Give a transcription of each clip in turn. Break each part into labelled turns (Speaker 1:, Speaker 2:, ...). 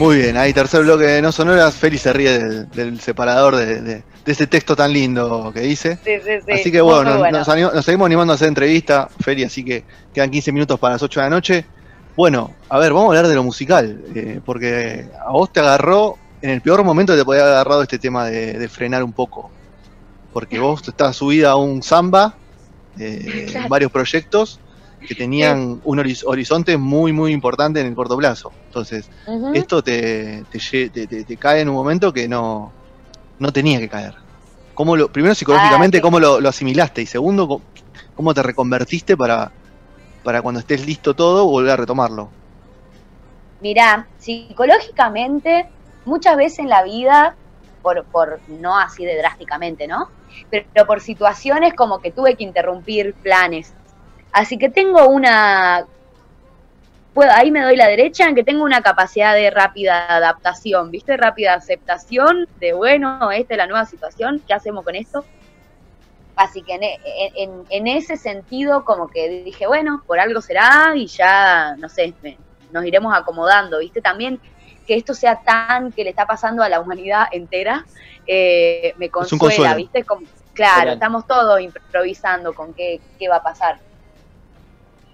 Speaker 1: Muy bien, ahí tercer bloque de No Sonoras. Feli se ríe del, del separador de, de- de ese texto tan lindo que dice.
Speaker 2: Sí, sí, sí.
Speaker 1: Así que bueno, nos- animo- nos seguimos animando a hacer entrevista, Feli, así que quedan 15 minutos para las 8 de la noche. Bueno, a ver, vamos a hablar de lo musical, eh, porque a vos te agarró en el peor momento que te podía haber agarrado este tema de, de frenar un poco. Porque vos estás subida a un samba, eh, en varios proyectos que tenían un horiz- horizonte muy, muy importante en el corto plazo. Entonces, esto te, te, te- te- te cae en un momento que no, no tenía que caer. ¿Cómo lo, primero, psicológicamente,
Speaker 2: Ah, sí.
Speaker 1: ¿cómo lo, lo asimilaste? Y segundo, ¿cómo te reconvertiste para, para cuando estés listo todo volver a retomarlo?
Speaker 2: Mirá, psicológicamente, muchas veces en la vida, por, por no así de drásticamente, ¿no? Pero por situaciones como que tuve que interrumpir planes. Así que tengo una. Puedo, ahí me doy la derecha en que tengo una capacidad de rápida adaptación, ¿viste? Rápida aceptación de, bueno, esta es la nueva situación, ¿qué hacemos con esto? Así que en, e- en- en ese sentido, como que dije, bueno, por algo será y ya, no sé, me- nos iremos acomodando, ¿viste? También que esto sea tan que le está pasando a la humanidad entera, eh, me consuela,
Speaker 1: consuelo.
Speaker 2: ¿viste? Como, claro, estamos todos improvisando con qué, qué va a pasar.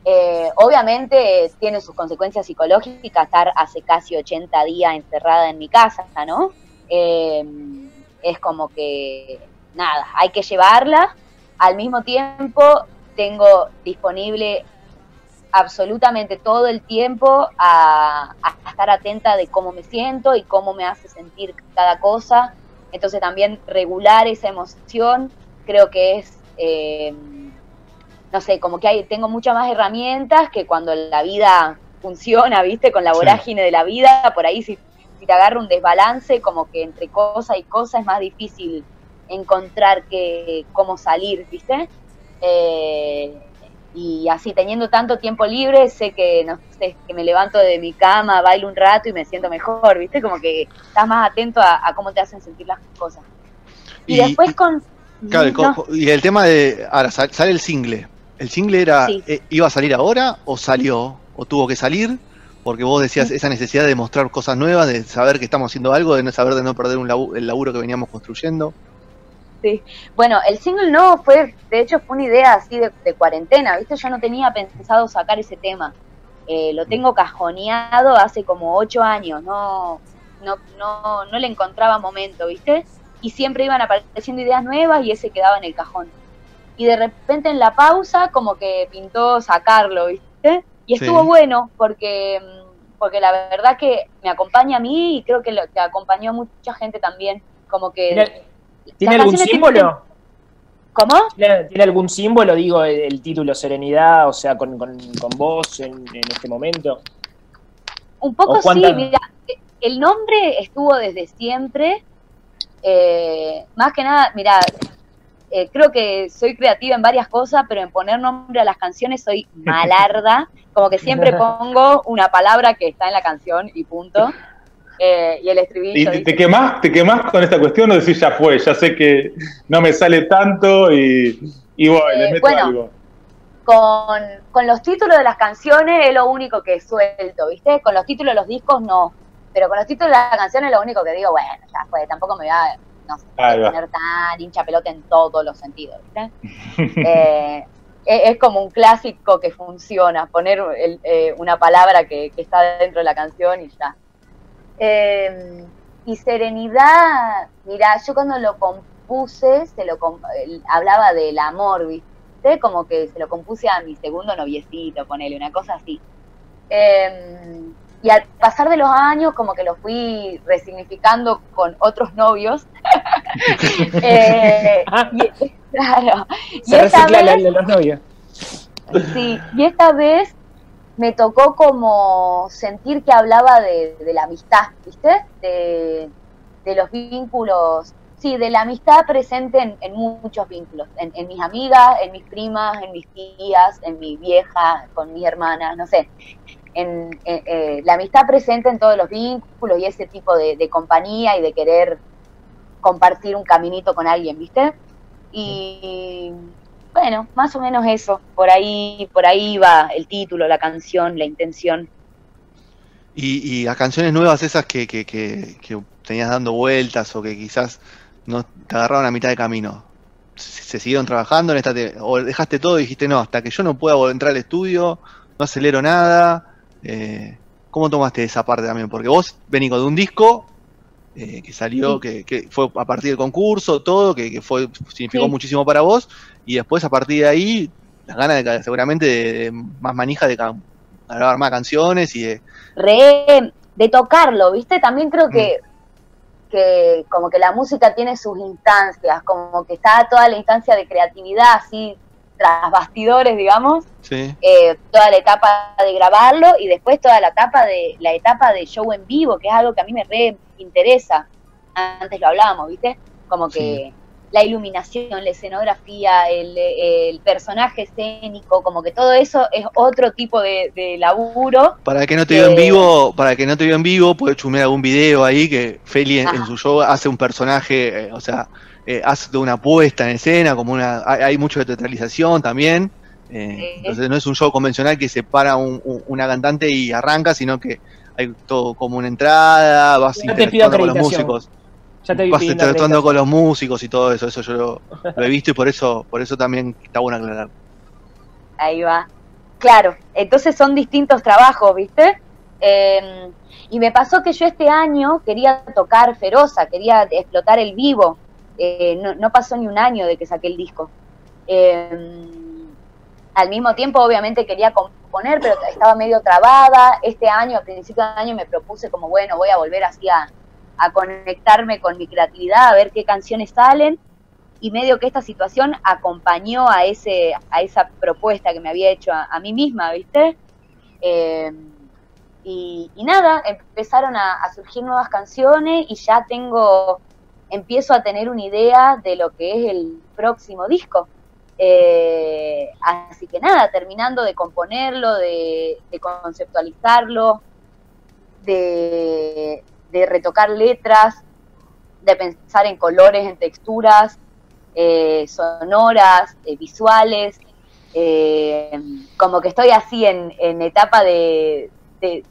Speaker 2: Eh, obviamente tiene sus consecuencias psicológicas estar hace casi 80 días encerrada en mi casa, ¿no? Eh, es como que, nada, hay que llevarla. Al mismo tiempo, tengo disponible absolutamente todo el tiempo a, estar atenta de cómo me siento y cómo me hace sentir cada cosa. Entonces también regular esa emoción creo que es, eh, no sé, como que hay, tengo muchas más herramientas que cuando la vida funciona, ¿viste? Con la
Speaker 1: Sí.
Speaker 2: vorágine de la vida, por ahí si, si te agarra un desbalance, como que entre cosa y cosa es más difícil encontrar que, cómo salir, ¿viste? Eh, y así, teniendo tanto tiempo libre, sé que, no sé, que me levanto de mi cama, bailo un rato y me siento mejor, ¿viste? Como que estás más atento a, a cómo te hacen sentir las cosas. Y,
Speaker 1: Y-
Speaker 2: después con...
Speaker 1: Claro,
Speaker 2: no,
Speaker 1: y el tema de. Ahora, sal- sale el single. ¿El single era.
Speaker 2: Sí.
Speaker 1: eh, ¿Iba a salir ahora o salió? ¿O tuvo que salir? Porque vos decías esa necesidad de mostrar cosas nuevas, de saber que estamos haciendo algo, de no saber de no perder un labu- el laburo que veníamos construyendo.
Speaker 2: Sí. Bueno, el single no fue, de hecho fue una idea así de, de cuarentena, ¿viste? Yo no tenía pensado sacar ese tema. Eh, lo tengo cajoneado hace como ocho años, no, no, no, no le encontraba momento, ¿viste? Y siempre iban apareciendo ideas nuevas y ese quedaba en el cajón. Y de repente en la pausa como que pintó sacarlo, ¿viste? Y
Speaker 1: Sí.
Speaker 2: estuvo bueno porque, mm, porque la verdad que me acompaña a mí y creo que, lo, que acompañó a mucha gente también. Como que...
Speaker 3: ¿Tiene, ¿tiene
Speaker 2: las
Speaker 3: algún símbolo?
Speaker 2: tienen- ¿Cómo?
Speaker 3: ¿Tiene, tiene algún símbolo, digo, el, el título Serenidad, o sea, con, con, con vos en, en este momento?
Speaker 2: Un poco
Speaker 3: ¿O
Speaker 2: sí, mira, el nombre estuvo desde siempre. eh, más que nada, mira, eh, creo que soy creativa en varias cosas, pero en poner nombre a las canciones soy malarda. Como que siempre pongo una palabra que está en la canción y punto. Eh, y el
Speaker 4: ¿Y
Speaker 2: estribillo.
Speaker 4: te,
Speaker 2: dice-
Speaker 4: te quemás, te quemás con esta cuestión o decís ya fue, ya sé que no me sale tanto y, y voy,
Speaker 2: Eh,
Speaker 4: meto
Speaker 2: bueno.
Speaker 4: algo?
Speaker 2: con, con los títulos de las canciones es lo único que suelto, ¿viste? Con los títulos de los discos no. Pero con los títulos de las canciones es lo único que digo, bueno, ya fue, tampoco me voy a no sé,
Speaker 4: Ahí va.
Speaker 2: poner tan hincha pelota en todos los sentidos, ¿viste? Eh, es, es como un clásico que funciona, poner el- eh, una palabra que, que está dentro de la canción y ya. Eh, y Serenidad, mira, yo cuando lo compuse, se lo hablaba del amor, ¿viste? Como que se lo compuse a mi segundo noviecito, ponele, una cosa así. Eh, y al pasar de los años, como que lo fui resignificando con otros novios. Eh, y, claro. Y esta vez-
Speaker 3: la- los novios.
Speaker 2: Sí, y esta vez me tocó como sentir que hablaba de, de la amistad, ¿viste? De, de los vínculos sí, de la amistad presente en, en muchos vínculos, en, en, mis amigas, en mis primas, en mis tías, en mi vieja, con mis hermanas, no sé. En, eh, la amistad presente en todos los vínculos y ese tipo de, compañía y de querer compartir un caminito con alguien, ¿viste? Y bueno, más o menos eso, por ahí, por ahí va el título, la canción, la intención.
Speaker 1: Y, y las canciones nuevas esas que, que, que, que tenías dando vueltas o que quizás no te agarraron a mitad de camino. ¿Se, se siguieron trabajando en esta te, o dejaste todo y dijiste no, hasta que yo no pueda entrar al estudio, no acelero nada? Eh, ¿Cómo tomaste esa parte también? Porque vos venís de un disco eh, que salió, que, que, fue a partir del concurso, todo, que, que fue significó sí. muchísimo para vos, y después a partir de ahí, las ganas de seguramente de, de más manija de grabar más canciones y de...
Speaker 2: Re, de tocarlo, ¿viste? También creo que mm que como que la música tiene sus instancias, como que está toda la instancia de creatividad así tras bastidores, digamos,
Speaker 1: sí.
Speaker 2: eh, toda la etapa de grabarlo y después toda la etapa de la etapa de show en vivo, que es algo que a mí me re interesa. Antes lo hablábamos, ¿viste? Como que sí. la iluminación, la escenografía, el, el, personaje escénico, como que todo eso es otro tipo de, de laburo.
Speaker 1: Para que no te vio en vivo, para que no te vio en vivo, puedes chumear algún video ahí que Feli en, en su show hace un personaje, eh, o sea, eh, hace una puesta en escena, como una, hay, hay mucho de teatralización también. Eh, entonces no es un show convencional que se para un, un, una cantante y arranca, sino que hay todo como una entrada, vas interactuando con los músicos.
Speaker 3: Ya te
Speaker 1: vas interactuando con los músicos y todo eso, eso yo lo, lo, he visto y por eso, por eso también está bueno aclarar.
Speaker 2: Ahí va. Claro, entonces son distintos trabajos, ¿viste? Eh, y me pasó que yo este año quería tocar Feroza, quería explotar el vivo. Eh, no, pasó ni un año de que saqué el disco. Eh, al mismo tiempo, obviamente, quería componer, pero estaba medio trabada. Este año, a principio de año, me propuse como, bueno, voy a volver así a, a conectarme con mi creatividad, a ver qué canciones salen. Y medio que esta situación acompañó a, ese, a esa propuesta que me había hecho a, mí misma, ¿viste? Eh, y, nada, empezaron a surgir nuevas canciones y ya tengo empiezo a tener una idea de lo que es el próximo disco. Eh, así que nada, terminando de componerlo, de, de conceptualizarlo, de, de, retocar letras, de pensar en colores, en texturas, eh, sonoras, eh, visuales. Eh, como que estoy así en, en etapa de, de,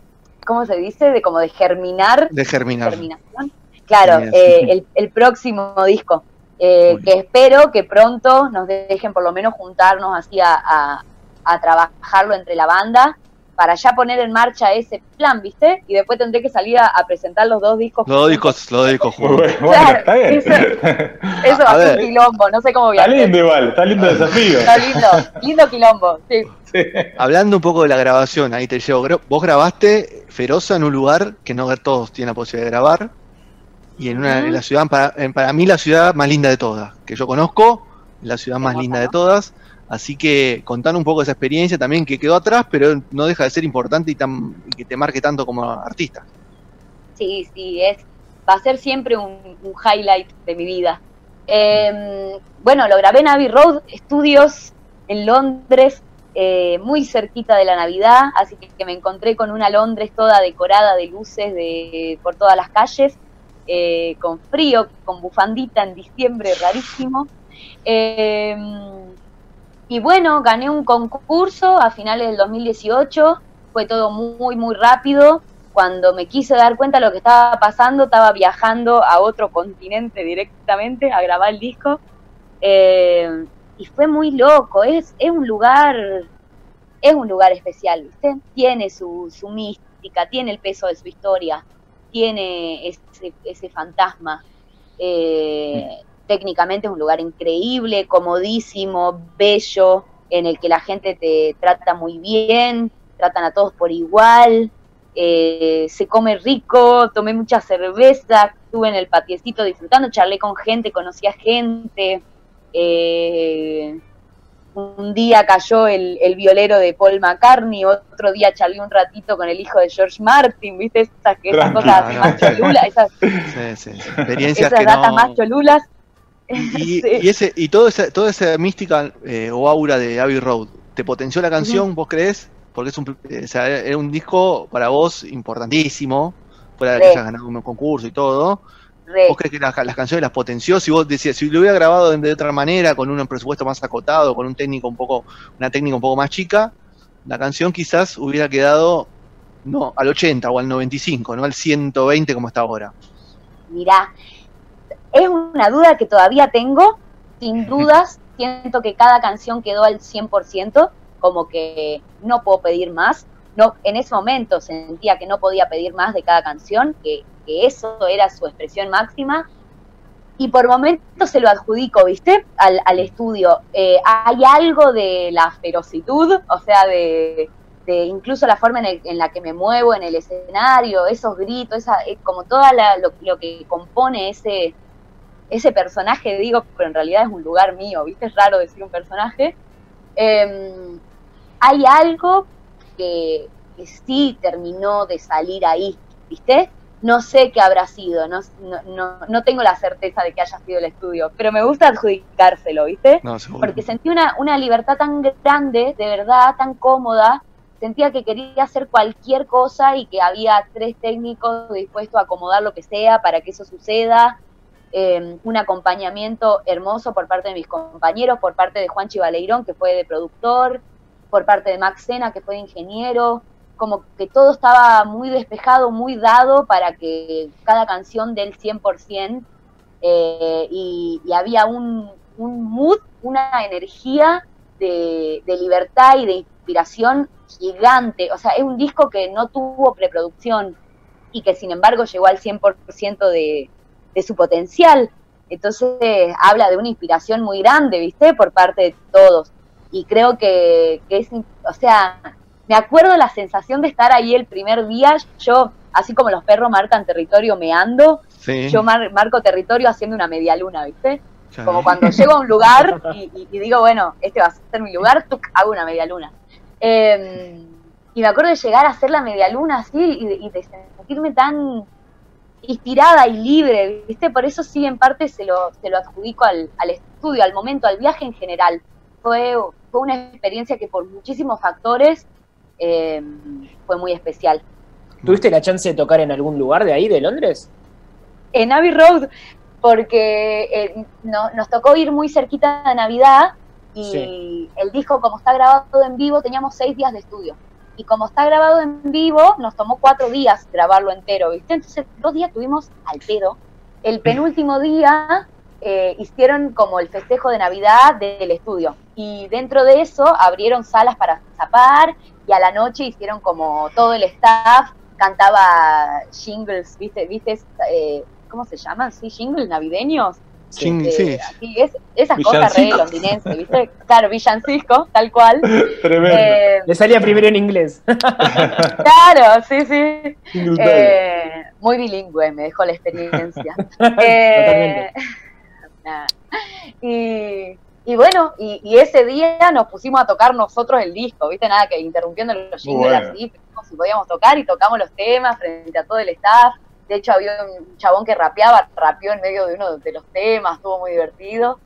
Speaker 2: ¿cómo se dice? De como de germinar.
Speaker 1: De germinar.
Speaker 2: Germinación Claro, eh, el, el, próximo disco, eh, que espero que pronto nos dejen por lo menos juntarnos así a, a, a, trabajarlo entre la banda para ya poner en marcha ese plan, ¿viste? Y después tendré que salir a, a presentar los dos discos.
Speaker 1: Los dos discos, los dos discos
Speaker 4: juntos. Bueno, claro, está bien.
Speaker 2: Eso, eso va a ser un quilombo, no sé cómo voy a
Speaker 4: Está lindo igual, está lindo el desafío.
Speaker 2: Está lindo, lindo quilombo, sí.
Speaker 1: sí. Hablando un poco de la grabación, ahí te llevo. Vos grabaste Feroza en un lugar que no todos tienen la posibilidad de grabar, y en, una, en la ciudad, para, en, para, mí la ciudad más linda de todas, que yo conozco, la ciudad más linda de todas, así que contar un poco esa experiencia también que quedó atrás, pero no deja de ser importante y, tan, y que te marque tanto como artista.
Speaker 2: Sí, sí, es, va a ser siempre un, un highlight de mi vida. Eh, bueno, lo grabé en Abbey Road Studios en Londres, eh, muy cerquita de la Navidad, así que me encontré con una Londres toda decorada de luces de, por todas las calles eh, con frío, con bufandita en diciembre, rarísimo. Eh, y bueno, gané un concurso a finales del 2018, fue todo muy, muy rápido. Cuando me quise dar cuenta de lo que estaba pasando, estaba viajando a otro continente directamente a grabar el disco. Eh, y fue muy loco, es, es un lugar, es un lugar especial, ¿viste? Tiene su, su mística, tiene el peso de su historia tiene ese, ese fantasma. Eh, técnicamente es un lugar increíble, comodísimo, bello, en el que la gente te trata muy bien, tratan a todos por igual, eh, se come rico, tomé mucha cerveza, estuve en el patiecito disfrutando, charlé con gente, conocí a gente. Eh, un día cayó el, el, violero de Paul McCartney, otro día charlé un ratito con el hijo de George Martin, ¿viste? Esas, esas cosas más cholulas, esas,
Speaker 1: sí, sí, experiencias
Speaker 2: esas
Speaker 1: que
Speaker 2: datas
Speaker 1: no...
Speaker 2: más cholulas.
Speaker 1: Y,
Speaker 2: Sí.
Speaker 1: y ese, y todo esa, toda esa mística eh, o aura de Abbey Road, ¿te potenció la canción, vos crees? Porque es un, eh, o sea, era un disco para vos importantísimo, fuera de que hayas ganado un concurso y todo. ¿Vos crees que las, las canciones las potenció? Si vos decías, si lo hubiera grabado de, de otra manera, con un presupuesto más acotado, con un técnico un poco, una técnica un poco más chica, la canción quizás hubiera quedado no al 80 o al 95, no al 120 como está ahora.
Speaker 2: Mirá, es una duda que todavía tengo, sin dudas, siento que cada canción quedó al 100%, como que no puedo pedir más. No, en ese momento sentía que no podía pedir más de cada canción, que, que eso era su expresión máxima. Y por momentos se lo adjudico, ¿viste? Al, estudio. Eh, hay algo de la ferocitud, o sea, de, incluso la forma en, la que me muevo en el escenario, esos gritos, eh, como todo lo, que compone ese, ese personaje, digo, pero en realidad es un lugar mío, ¿viste? Es raro decir un personaje. Eh, hay algo que, que sí terminó de salir ahí, ¿viste? No sé qué habrá sido, no, no, no, tengo la certeza de que haya sido el estudio, pero me gusta adjudicárselo, ¿viste?
Speaker 1: No,
Speaker 2: porque sentí una, una libertad tan grande, de verdad, tan cómoda, sentía que quería hacer cualquier cosa y que había tres técnicos dispuestos a acomodar lo que sea para que eso suceda, eh, un acompañamiento hermoso por parte de mis compañeros, por parte de Juan Chivaleirón, que fue de productor, por parte de Max Sena, que fue de ingeniero, como que todo estaba muy despejado, muy dado para que cada canción del 100%, eh, y, y había un, un mood, una energía de, libertad y de inspiración gigante. O sea, es un disco que no tuvo preproducción y que sin embargo llegó al 100% de, de su potencial. Entonces habla de una inspiración muy grande, ¿viste? Por parte de todos. Y creo que, que es, o sea, me acuerdo la sensación de estar ahí el primer día, yo, así como los perros marcan territorio meando,
Speaker 1: Sí,
Speaker 2: yo mar- marco territorio haciendo una media luna, ¿viste? Como cuando llego a un lugar y, y- y digo, bueno, este va a ser mi lugar, tuc, hago una media luna. Eh, y me acuerdo de llegar a hacer la media luna así y de, y de sentirme tan inspirada y libre, ¿viste? Por eso sí, en parte se lo, se lo adjudico al, al estudio, al momento, al viaje en general. Fue, fue una experiencia que por muchísimos factores eh, fue muy especial.
Speaker 3: ¿Tuviste la chance de tocar en algún lugar de ahí, de Londres?
Speaker 2: en Abbey Road, porque eh, no- nos tocó ir muy cerquita de Navidad y
Speaker 3: Sí.
Speaker 2: el disco, como está grabado en vivo, teníamos seis días de estudio. Y como está grabado en vivo, nos tomó cuatro días grabarlo entero, ¿viste? Entonces, dos días tuvimos al pedo. El penúltimo día eh, hicieron como el festejo de Navidad del estudio. Y dentro de eso abrieron salas para zapar y a la noche hicieron como todo el staff cantaba jingles, ¿viste? ¿Viste? Eh, ¿Cómo se llaman? ¿Sí? ¿Jingles navideños?
Speaker 1: Ching-
Speaker 2: Eh,
Speaker 1: sí.
Speaker 2: así, es, esas cosas re londinenses, ¿viste? Claro, villancico, tal cual.
Speaker 4: Tremendo.
Speaker 2: Eh,
Speaker 3: Le salía primero en inglés.
Speaker 2: claro, sí, sí. Eh, muy bilingüe, me dejó la experiencia.
Speaker 3: Totalmente.
Speaker 2: Eh, nada. y, y bueno, y, y ese día nos pusimos a tocar nosotros el disco, ¿viste? Nada, que interrumpiendo los jingles
Speaker 4: Bueno.
Speaker 2: así, si podíamos tocar y tocamos los temas frente a todo el staff. De hecho, había un chabón que rapeaba, rapeó en medio de uno de los temas, estuvo muy divertido.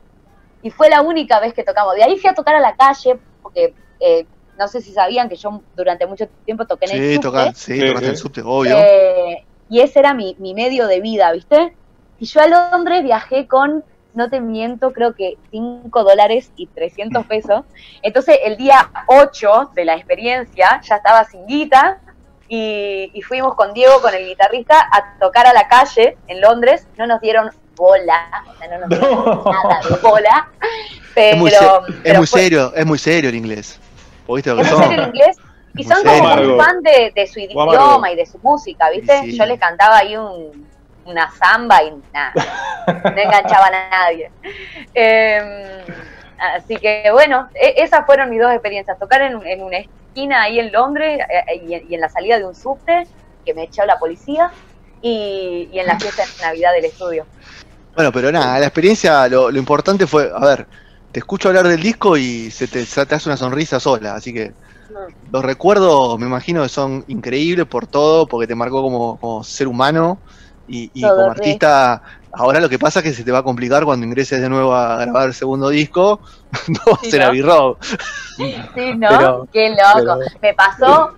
Speaker 2: Y fue la única vez que tocamos. De ahí fui a tocar a la calle, porque eh, no sé si sabían que yo durante mucho tiempo toqué en el
Speaker 1: Sí,
Speaker 2: subte.
Speaker 1: toca, sí,
Speaker 4: Sí,
Speaker 1: tocaste
Speaker 4: sí.
Speaker 1: el subte, obvio.
Speaker 2: Eh, y ese era mi, mi medio de vida, ¿viste? Y yo a Londres viajé con, no te miento, creo que 5 dólares y 300 pesos. Entonces el día 8 de la experiencia ya estaba sin guita y, y fuimos con Diego, con el guitarrista, a tocar a la calle en Londres. No nos dieron bola, o sea, no nos dieron
Speaker 4: No.
Speaker 2: nada de bola. Pero,
Speaker 1: es muy, se- es
Speaker 2: pero
Speaker 1: muy
Speaker 2: fue-
Speaker 1: serio, es muy serio el inglés. ¿Vos ¿Viste lo que
Speaker 2: es muy
Speaker 1: son?
Speaker 2: serio el inglés y
Speaker 1: Muy
Speaker 2: son
Speaker 1: serio.
Speaker 2: como muy fan de, de su idioma y de su música, ¿viste?
Speaker 1: Sí.
Speaker 2: Yo les cantaba ahí un, una samba y nada, no enganchaban a nadie. Eh, así que bueno, e- esas fueron mis dos experiencias, tocar en, en una esquina ahí en Londres eh, y, en- y en la salida de un subte que me echó la policía y, y en la fiesta de Navidad del estudio.
Speaker 1: Bueno, pero nada, la experiencia, lo, lo importante fue, a ver, te escucho hablar del disco y se te, se te hace una sonrisa sola, así que los recuerdos me imagino que son increíbles por todo, porque te marcó como, como ser humano y, y como artista. Ahora lo que pasa es que se te va a complicar cuando ingreses de nuevo a grabar el segundo disco, no va a ser. Abbey Road.
Speaker 2: Sí, ¿no?
Speaker 1: Pero-
Speaker 2: Qué loco.
Speaker 1: pero-
Speaker 2: Me pasó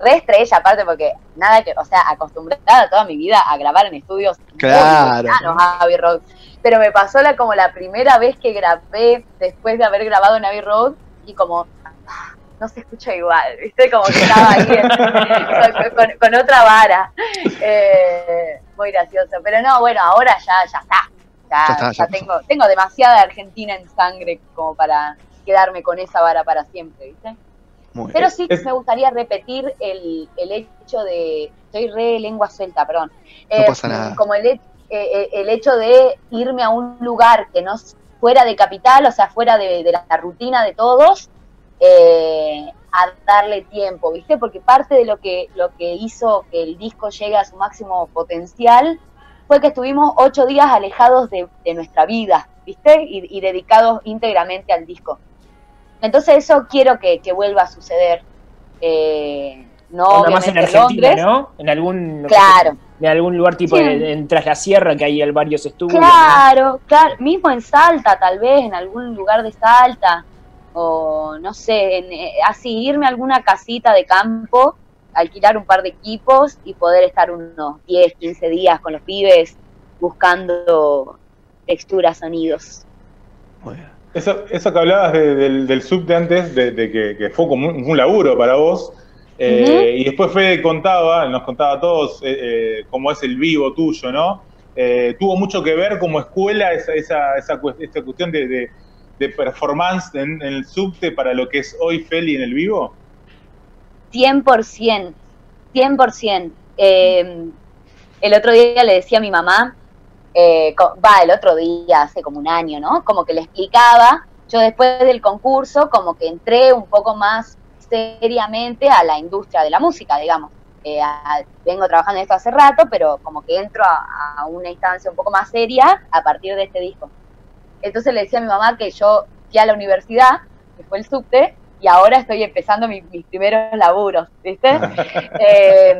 Speaker 2: re estrella, aparte, porque nada que, o sea, acostumbrada toda mi vida a grabar en estudios
Speaker 1: Claro.
Speaker 2: a Abbey Road. Pero me pasó la, como la primera vez que grabé después de haber grabado en Abbey Road y como ah, no se escucha igual, ¿viste? Como que estaba ahí en- con, con- con otra vara. Eh, muy gracioso. Pero no, bueno, ahora ya, ya está. Ya,
Speaker 1: Ya está, ya
Speaker 2: ya
Speaker 1: pasó.
Speaker 2: tengo, tengo demasiada Argentina en sangre como para quedarme con esa vara para siempre, ¿viste?
Speaker 1: Muy bien.
Speaker 2: Pero sí
Speaker 4: Es-
Speaker 2: me gustaría repetir el, el hecho de. Estoy re lengua suelta, perdón.
Speaker 1: No pasa nada.
Speaker 2: Como el, eh, eh, el hecho de irme a un lugar que no fuera de capital, o sea, fuera de, de la rutina de todos, eh, a darle tiempo, ¿viste? Porque parte de lo que, lo que hizo que el disco llegue a su máximo potencial fue que estuvimos ocho días alejados de, de nuestra vida, ¿viste? Y, y dedicados íntegramente al disco. Entonces eso quiero que, que vuelva a suceder. Eh, no
Speaker 3: Onda más en Argentina,
Speaker 2: Londres.
Speaker 3: ¿no? En algún,
Speaker 2: Claro,
Speaker 3: en algún lugar tipo
Speaker 2: Sí.
Speaker 3: de- en Tras la Sierra, que hay varios estudios. ¿no?
Speaker 2: claro, claro. Mismo en Salta, tal vez, en algún lugar de Salta. O no sé, en, eh, así irme a alguna casita de campo, alquilar un par de equipos y poder estar unos 10, 15 días con los pibes buscando texturas, sonidos.
Speaker 4: Eso, eso que hablabas de- del, del subte antes, de, de que, que fue como un, un laburo para vos, eh, y después Fede contaba, nos contaba a todos eh, eh, cómo es el vivo tuyo, ¿no? Eh, tuvo mucho que ver como escuela esa, esa, esa, esta cuestión de, de- de performance en, el subte para lo que es hoy Feli en el vivo.
Speaker 2: 100%, 100%. Eh, el otro día le decía a mi mamá, eh, va, el otro día, hace como un año, ¿no? Como que le explicaba, yo después del concurso, como que entré un poco más seriamente a la industria de la música, digamos. Eh, vengo trabajando en esto hace rato, pero como que entro a una instancia un poco más seria a partir de este disco. Entonces le decía a mi mamá que yo fui a la universidad, que fue el subte, y ahora estoy empezando mi- mis primeros laburos, ¿viste? Eh,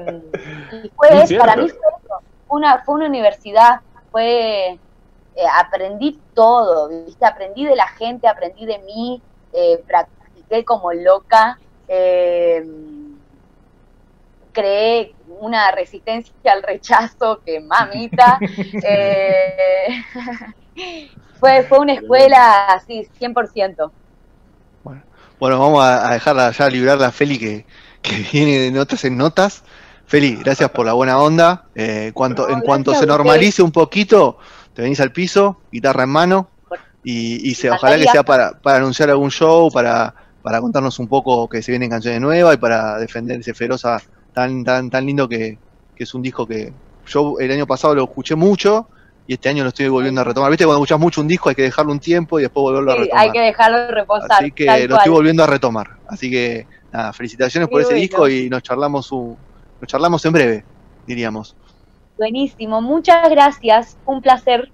Speaker 2: y fue, para mí fue eso, una, fue una universidad, fue, eh, aprendí todo, ¿viste? Aprendí de la gente, aprendí de mí, eh, practiqué como loca, creé una resistencia al rechazo que mamita. fue, fue una escuela así, 100%.
Speaker 1: Bueno, vamos a, a dejarla ya librar la Feli que, que viene de notas en notas. Feli, gracias por la buena onda. Eh, cuanto,
Speaker 2: No,
Speaker 1: en cuanto se
Speaker 2: a
Speaker 1: normalice un poquito, te venís al piso, guitarra en mano, y, y se, ojalá que sea para, para anunciar algún show, para, para contarnos un poco que se vienen canciones nuevas y para defender ese Feroza tan, tan, tan lindo que, que es un disco que yo el año pasado lo escuché mucho y este año lo estoy volviendo a retomar. Viste, cuando escuchás mucho un disco hay que dejarlo un tiempo y después volverlo a retomar.
Speaker 2: hay que dejarlo reposar.
Speaker 1: Así que lo estoy volviendo a retomar. Así que nada, felicitaciones por ese disco y nos charlamos un, nos charlamos en breve, diríamos.
Speaker 2: Buenísimo, muchas gracias, un placer.